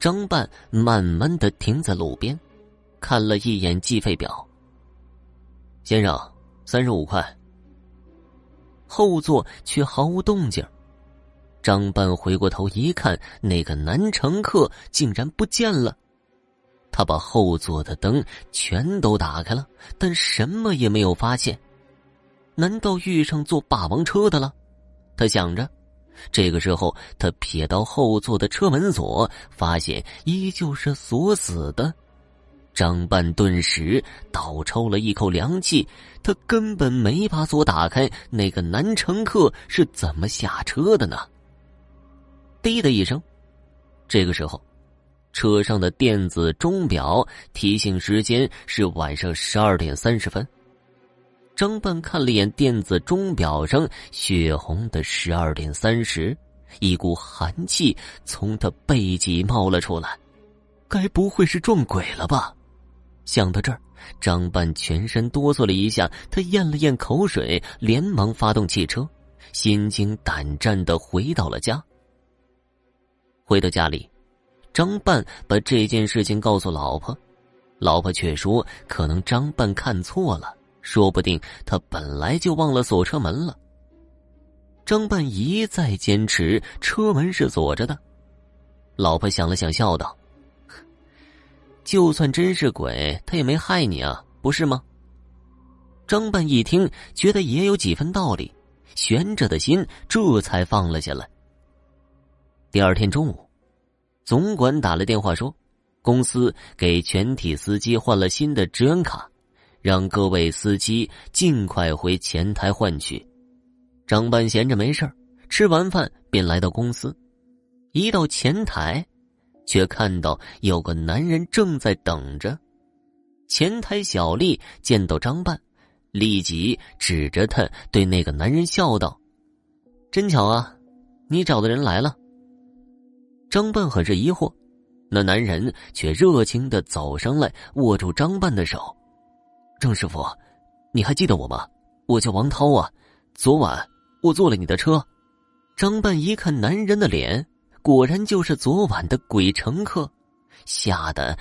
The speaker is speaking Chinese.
张半慢慢的停在路边，看了一眼计费表。先生，三十五块。后座却毫无动静。张半回过头一看，那个男乘客竟然不见了。他把后座的灯全都打开了，但什么也没有发现。难道遇上坐霸王车的了？他想着。这个时候，他瞥到后座的车门锁，发现依旧是锁死的。张半顿时倒抽了一口凉气，他根本没把锁打开。那个男乘客是怎么下车的呢？滴的一声，这个时候，车上的电子钟表提醒时间是晚上十二点三十分。张半看了眼电子钟表上血红的十二点三十，一股寒气从他背脊冒了出来。该不会是撞鬼了吧？想到这儿，张半全身哆嗦了一下，他咽了咽口水，连忙发动汽车，心惊胆战的回到了家。回到家里，张半把这件事情告诉老婆，老婆却说可能张半看错了，说不定他本来就忘了锁车门了。张半一再坚持车门是锁着的，老婆想了想，笑道：“ 就算真是鬼，他也没害你啊，不是吗？”张半一听，觉得也有几分道理，悬着的心这才放了下来。第二天中午，总管打来电话说，公司给全体司机换了新的职员卡，让各位司机尽快回前台换取。张半闲着没事吃完饭便来到公司，一到前台，却看到有个男人正在等着。前台小丽见到张半，立即指着他对那个男人笑道：“真巧啊，你找的人来了。”张半很是疑惑，那男人却热情的走上来，握住张半的手：“郑师傅，你还记得我吗？我叫王涛啊，昨晚我坐了你的车。”张半一看男人的脸，果然就是昨晚的鬼乘客，吓得